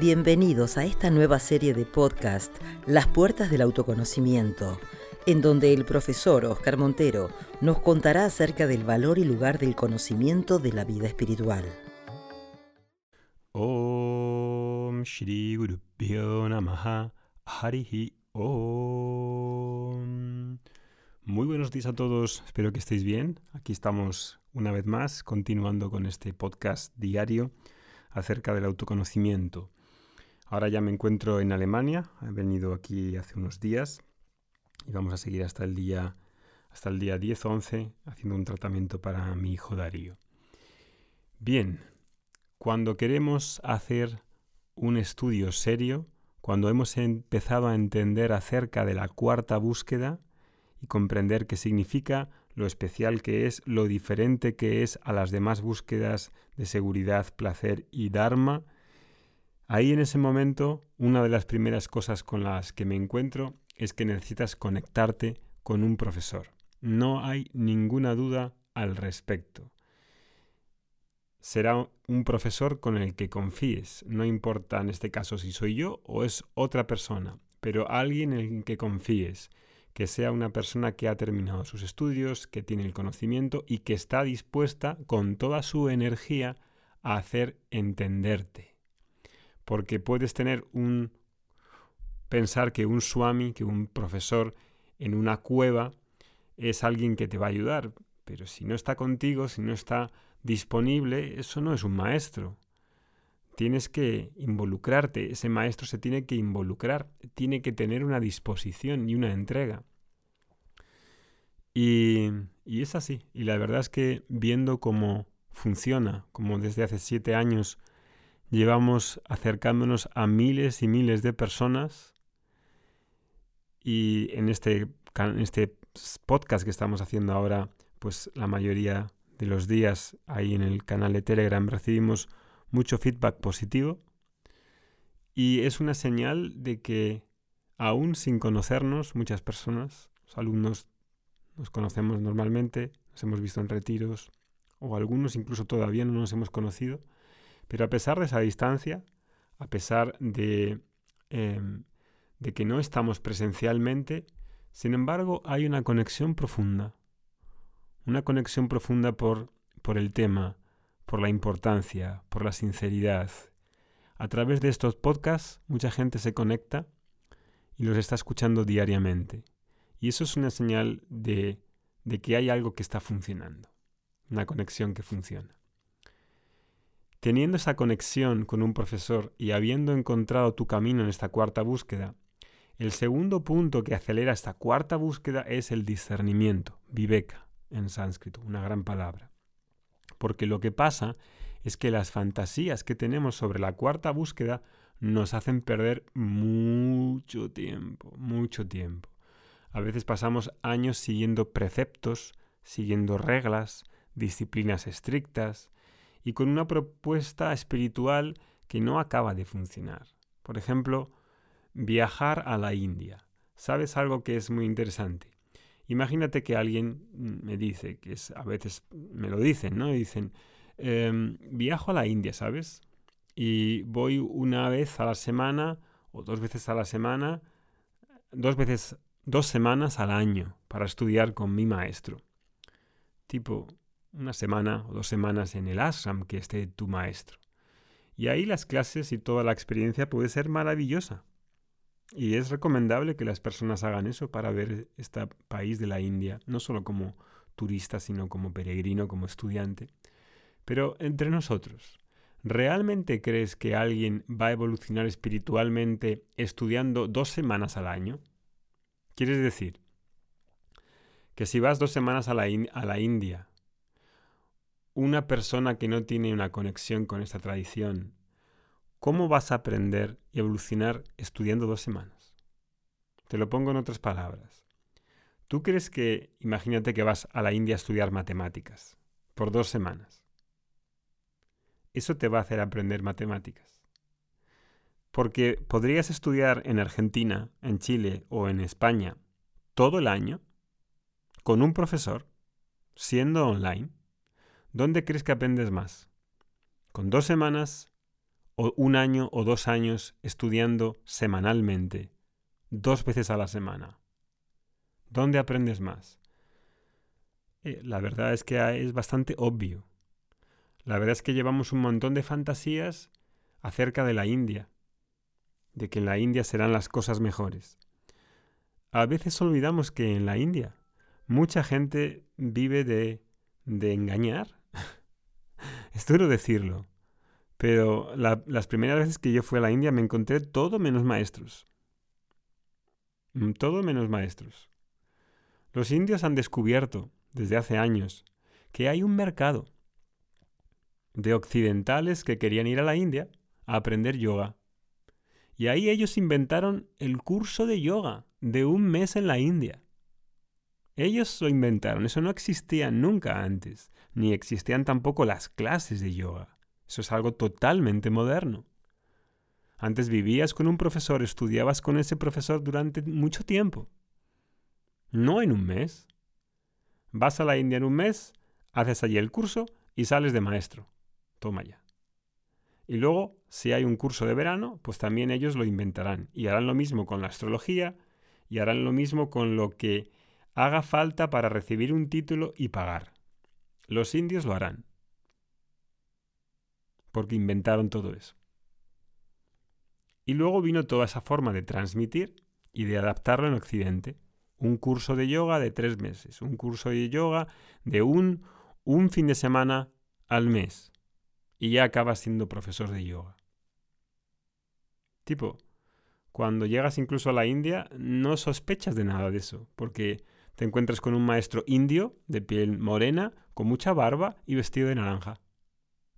Bienvenidos a esta nueva serie de podcast, Las Puertas del Autoconocimiento, en donde el profesor Oscar Montero nos contará acerca del valor y lugar del conocimiento de la vida espiritual. Om Shri Namaha Harihi Om. Muy buenos días a todos, espero que estéis bien. Aquí estamos una vez más continuando con este podcast diario acerca del autoconocimiento. Ahora ya me encuentro en Alemania, he venido aquí hace unos días y vamos a seguir hasta el día hasta el día 10 o 11 haciendo un tratamiento para mi hijo Darío. Bien, cuando queremos hacer un estudio serio, cuando hemos empezado a entender acerca de la cuarta búsqueda y comprender qué significa, lo especial que es, lo diferente que es a las demás búsquedas de seguridad, placer y dharma, Ahí en ese momento, una de las primeras cosas con las que me encuentro es que necesitas conectarte con un profesor. No hay ninguna duda al respecto. Será un profesor con el que confíes, no importa en este caso si soy yo o es otra persona, pero alguien en el que confíes, que sea una persona que ha terminado sus estudios, que tiene el conocimiento y que está dispuesta con toda su energía a hacer entenderte porque puedes tener un pensar que un swami, que un profesor en una cueva es alguien que te va a ayudar, pero si no está contigo, si no está disponible, eso no es un maestro. Tienes que involucrarte, ese maestro se tiene que involucrar, tiene que tener una disposición y una entrega. Y, y es así, y la verdad es que viendo cómo funciona, como desde hace siete años llevamos acercándonos a miles y miles de personas y en este, en este podcast que estamos haciendo ahora, pues la mayoría de los días ahí en el canal de Telegram recibimos mucho feedback positivo y es una señal de que aún sin conocernos muchas personas, los alumnos nos conocemos normalmente, nos hemos visto en retiros o algunos incluso todavía no nos hemos conocido, pero a pesar de esa distancia, a pesar de, em, de que no estamos presencialmente, sin embargo hay una conexión profunda. Una conexión profunda por, por el tema, por la importancia, por la sinceridad. A través de estos podcasts mucha gente se conecta y los está escuchando diariamente. Y eso es una señal de, de que hay algo que está funcionando, una conexión que funciona. Teniendo esa conexión con un profesor y habiendo encontrado tu camino en esta cuarta búsqueda, el segundo punto que acelera esta cuarta búsqueda es el discernimiento, viveka en sánscrito, una gran palabra. Porque lo que pasa es que las fantasías que tenemos sobre la cuarta búsqueda nos hacen perder mucho tiempo, mucho tiempo. A veces pasamos años siguiendo preceptos, siguiendo reglas, disciplinas estrictas, y con una propuesta espiritual que no acaba de funcionar. Por ejemplo, viajar a la India. ¿Sabes algo que es muy interesante? Imagínate que alguien me dice, que es, a veces me lo dicen, ¿no? Dicen, em, viajo a la India, ¿sabes? Y voy una vez a la semana o dos veces a la semana, dos veces, dos semanas al año para estudiar con mi maestro. Tipo, una semana o dos semanas en el ashram que esté tu maestro. Y ahí las clases y toda la experiencia puede ser maravillosa. Y es recomendable que las personas hagan eso para ver este país de la India, no solo como turista, sino como peregrino, como estudiante. Pero entre nosotros, ¿realmente crees que alguien va a evolucionar espiritualmente estudiando dos semanas al año? ¿Quieres decir que si vas dos semanas a la, a la India una persona que no tiene una conexión con esta tradición, ¿cómo vas a aprender y evolucionar estudiando dos semanas? Te lo pongo en otras palabras. ¿Tú crees que, imagínate que vas a la India a estudiar matemáticas por dos semanas? Eso te va a hacer aprender matemáticas. Porque podrías estudiar en Argentina, en Chile o en España todo el año con un profesor, siendo online, ¿Dónde crees que aprendes más? ¿Con dos semanas o un año o dos años estudiando semanalmente, dos veces a la semana? ¿Dónde aprendes más? Eh, la verdad es que es bastante obvio. La verdad es que llevamos un montón de fantasías acerca de la India, de que en la India serán las cosas mejores. A veces olvidamos que en la India mucha gente vive de engañar. Es duro decirlo, pero las primeras veces que yo fui a la India me encontré todo menos maestros. Mm, todo menos maestros. Los indios han descubierto desde hace años que hay un mercado de occidentales que querían ir a la India a aprender yoga. Y ahí ellos inventaron el curso de yoga de un mes en la India. Ellos lo inventaron, eso no existía nunca antes, ni existían tampoco las clases de yoga. Eso es algo totalmente moderno. Antes vivías con un profesor, estudiabas con ese profesor durante mucho tiempo. No en un mes. Vas a la India en un mes, haces allí el curso y sales de maestro. Toma ya. Y luego, si hay un curso de verano, pues también ellos lo inventarán. Y harán lo mismo con la astrología y harán lo mismo con lo que haga falta para recibir un título y pagar. Los indios lo harán. Porque inventaron todo eso. Y luego vino toda esa forma de transmitir y de adaptarlo en Occidente. Un curso de yoga de tres meses, un curso de yoga de un, un fin de semana al mes y ya acabas siendo profesor de yoga. Tipo, cuando llegas incluso a la India, no sospechas de nada de eso, porque te encuentras con un maestro indio de piel morena, con mucha barba y vestido de naranja.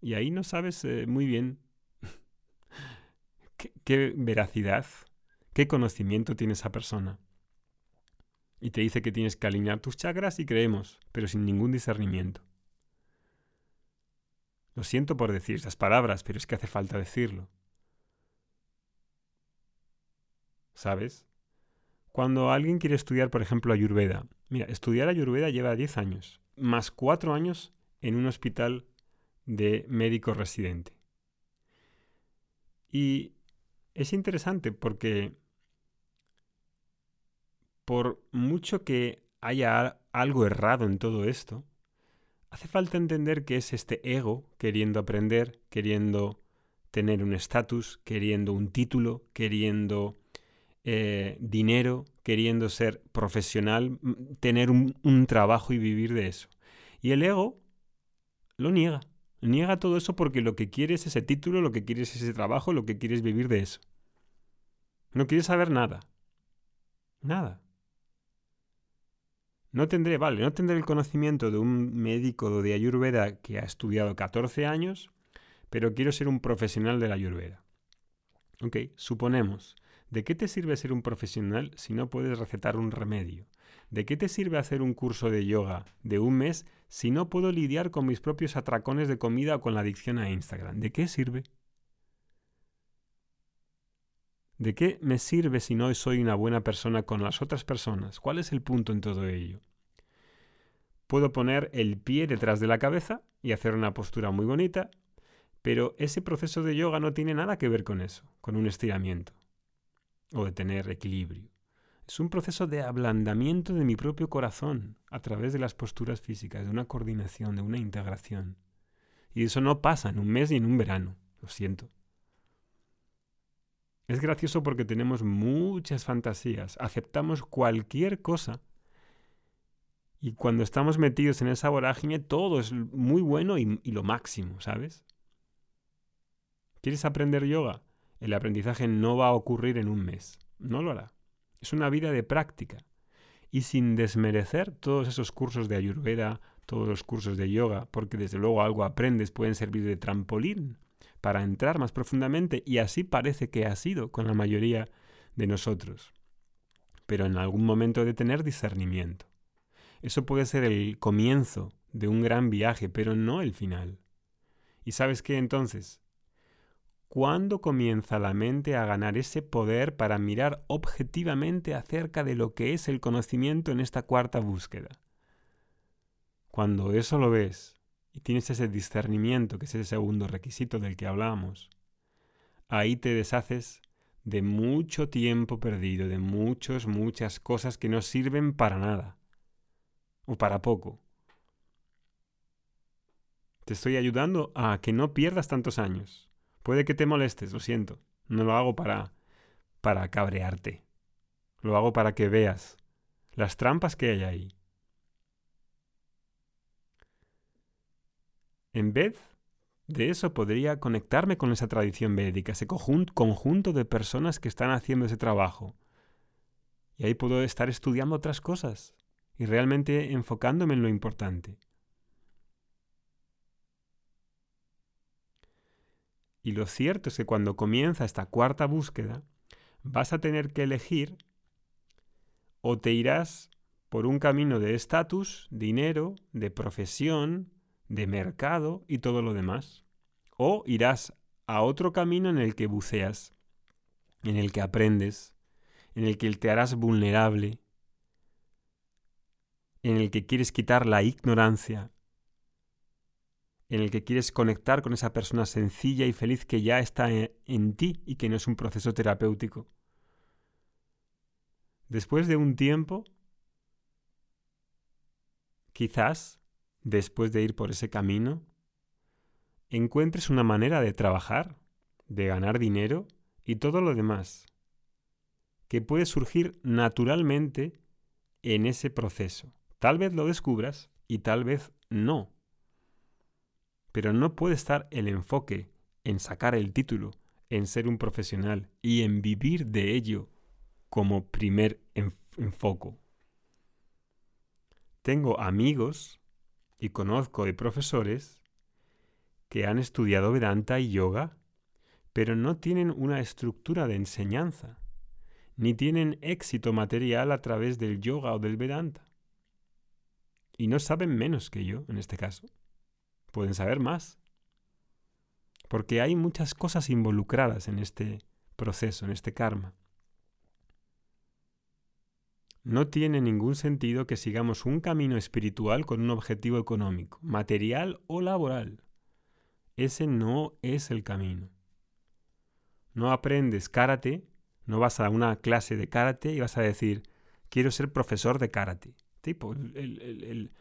Y ahí no sabes eh, muy bien qué, qué veracidad, qué conocimiento tiene esa persona. Y te dice que tienes que alinear tus chakras y creemos, pero sin ningún discernimiento. Lo siento por decir esas palabras, pero es que hace falta decirlo. ¿Sabes? Cuando alguien quiere estudiar, por ejemplo, Ayurveda, mira, estudiar Ayurveda lleva 10 años, más 4 años en un hospital de médico residente. Y es interesante porque por mucho que haya algo errado en todo esto, Hace falta entender que es este ego queriendo aprender, queriendo tener un estatus, queriendo un título, queriendo eh, dinero, queriendo ser profesional, tener un, trabajo y vivir de eso. Y el ego lo niega. Niega todo eso porque lo que quiere es ese título, lo que quiere es ese trabajo, lo que quiere es vivir de eso. No quiere saber nada. Nada. No tendré, vale, no tendré el conocimiento de un médico de Ayurveda que ha estudiado 14 años, pero quiero ser un profesional de la Ayurveda. Ok, suponemos, ¿de qué te sirve ser un profesional si no puedes recetar un remedio? ¿De qué te sirve hacer un curso de yoga de un mes si no puedo lidiar con mis propios atracones de comida o con la adicción a Instagram? ¿De qué sirve? ¿De qué me sirve si no soy una buena persona con las otras personas? ¿Cuál es el punto en todo ello? Puedo poner el pie detrás de la cabeza y hacer una postura muy bonita, pero ese proceso de yoga no tiene nada que ver con eso, con un estiramiento o de tener equilibrio. Es un proceso de ablandamiento de mi propio corazón a través de las posturas físicas, de una coordinación, de una integración. Y eso no pasa en un mes ni en un verano, lo siento. Es gracioso porque tenemos muchas fantasías, aceptamos cualquier cosa y cuando estamos metidos en esa vorágine todo es muy bueno y, lo máximo, ¿sabes? ¿Quieres aprender yoga? El aprendizaje no va a ocurrir en un mes, no lo hará. Es una vida de práctica. Y sin desmerecer todos esos cursos de ayurveda, todos los cursos de yoga, porque desde luego algo aprendes, pueden servir de trampolín para entrar más profundamente y así parece que ha sido con la mayoría de nosotros. Pero en algún momento de tener discernimiento. Eso puede ser el comienzo de un gran viaje, pero no el final. ¿Y sabes qué entonces? ¿Cuándo comienza la mente a ganar ese poder para mirar objetivamente acerca de lo que es el conocimiento en esta cuarta búsqueda? Cuando eso lo ves y tienes ese discernimiento, que es ese segundo requisito del que hablamos, ahí te deshaces de mucho tiempo perdido, de muchas, muchas cosas que no sirven para nada o para poco. Te estoy ayudando a que no pierdas tantos años. Puede que te molestes, lo siento. No lo hago para para cabrearte. Lo hago para que veas las trampas que hay ahí. En vez de eso podría conectarme con esa tradición védica, ese conjunto de personas que están haciendo ese trabajo. Y ahí puedo estar estudiando otras cosas y realmente enfocándome en lo importante. Y lo cierto es que cuando comienza esta cuarta búsqueda, vas a tener que elegir o te irás por un camino de estatus, dinero, de profesión, de mercado y todo lo demás. O irás a otro camino en el que buceas, en el que aprendes, en el que te harás vulnerable, en el que quieres quitar la ignorancia, en el que quieres conectar con esa persona sencilla y feliz que ya está en, ti y que no es un proceso terapéutico. Después de un tiempo, quizás, después de ir por ese camino, encuentres una manera de trabajar, de ganar dinero y todo lo demás, que puede surgir naturalmente en ese proceso. Tal vez lo descubras y tal vez no. Pero no puede estar el enfoque en sacar el título, en ser un profesional y en vivir de ello como primer enfoco. Tengo amigos y conozco de profesores que han estudiado Vedanta y yoga, pero no tienen una estructura de enseñanza, ni tienen éxito material a través del yoga o del Vedanta. Y no saben menos que yo en este caso. Pueden saber más. Porque hay muchas cosas involucradas en este proceso, en este karma. No tiene ningún sentido que sigamos un camino espiritual con un objetivo económico, material o laboral. Ese no es el camino. No aprendes karate, no vas a una clase de karate y vas a decir, quiero ser profesor de karate. Tipo, el,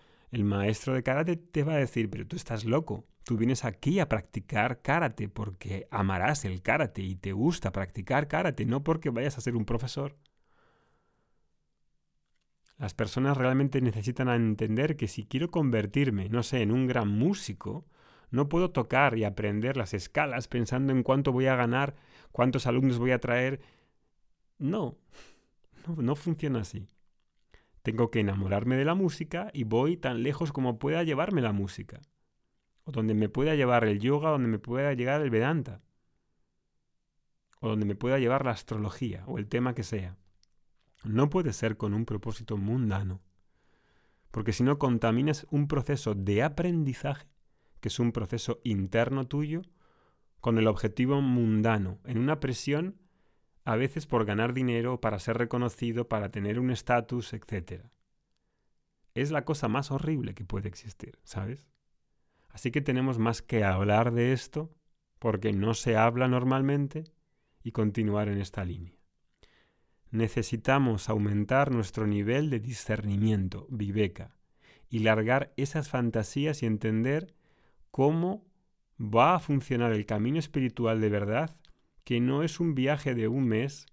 maestro de karate te va a decir, pero tú estás loco, tú vienes aquí a practicar karate porque amarás el karate y te gusta practicar karate, no porque vayas a ser un profesor. Las personas realmente necesitan entender que si quiero convertirme, no sé, en un gran músico, no puedo tocar y aprender las escalas pensando en cuánto voy a ganar, cuántos alumnos voy a traer. No, no, no funciona así. Tengo que enamorarme de la música y voy tan lejos como pueda llevarme la música. O donde me pueda llevar el yoga, donde me pueda llegar el Vedanta. O donde me pueda llevar la astrología o el tema que sea. No puede ser con un propósito mundano, porque si no contaminas un proceso de aprendizaje, que es un proceso interno tuyo, con el objetivo mundano, en una presión a veces por ganar dinero, para ser reconocido, para tener un estatus, etc. Es la cosa más horrible que puede existir, ¿sabes? Así que tenemos más que hablar de esto, porque no se habla normalmente, y continuar en esta línea necesitamos aumentar nuestro nivel de discernimiento, viveka, y largar esas fantasías y entender cómo va a funcionar el camino espiritual de verdad, que no es un viaje de un mes,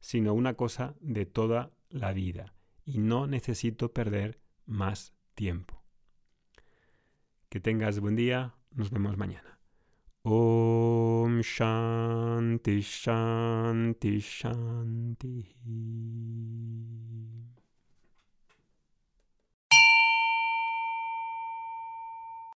sino una cosa de toda la vida. Y no necesito perder más tiempo. Que tengas buen día, nos vemos mañana. Om Shanti Shanti Shanti.